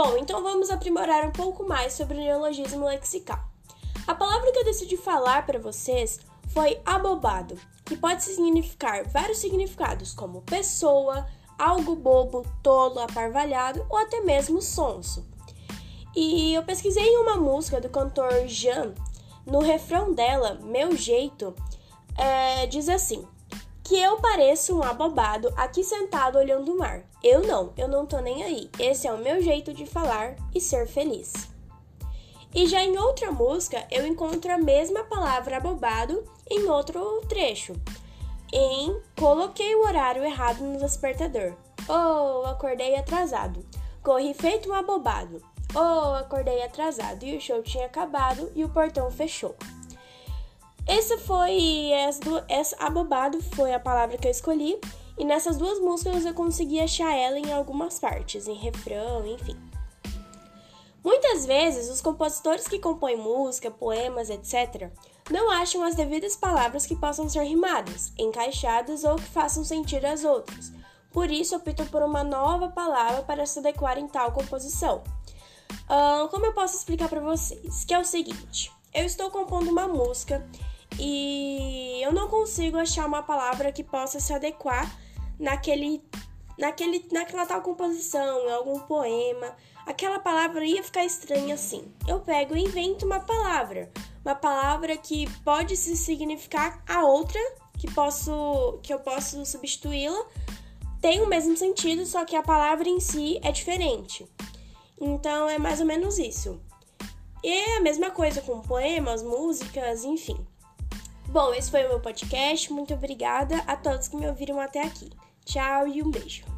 Bom, então vamos aprimorar um pouco mais sobre o neologismo lexical. A palavra que eu decidi falar para vocês foi abobado, que pode significar vários significados, como pessoa, algo bobo, tolo, aparvalhado ou até mesmo sonso. E eu pesquisei em uma música do cantor Jean, no refrão dela, Meu Jeito, é, diz assim: Que eu pareço um abobado aqui sentado olhando o mar. Eu não, eu não tô nem aí. Esse é o meu jeito de falar e ser feliz. E já em outra música, eu encontro a mesma palavra abobado em outro trecho. Em Coloquei o horário errado no despertador. Oh, acordei atrasado. Corri feito um abobado. Oh, acordei atrasado e o show tinha acabado e o portão fechou. Essa foi essa abobado foi a palavra que eu escolhi e nessas duas músicas eu consegui achar ela em algumas partes, em refrão, enfim. Muitas vezes os compositores que compõem música, poemas, etc, não acham as devidas palavras que possam ser rimadas, encaixadas ou que façam sentido às outras. Por isso optam por uma nova palavra para se adequar em tal composição. Uh, como eu posso explicar para vocês? Que é o seguinte: eu estou compondo uma música e eu não consigo achar uma palavra que possa se adequar naquele, naquele, naquela tal composição, em algum poema. Aquela palavra ia ficar estranha assim. Eu pego e invento uma palavra, uma palavra que pode se significar a outra, que posso, que eu posso substituí-la. Tem o mesmo sentido, só que a palavra em si é diferente. Então é mais ou menos isso. E é a mesma coisa com poemas, músicas, enfim. Bom, esse foi o meu podcast. Muito obrigada a todos que me ouviram até aqui. Tchau e um beijo.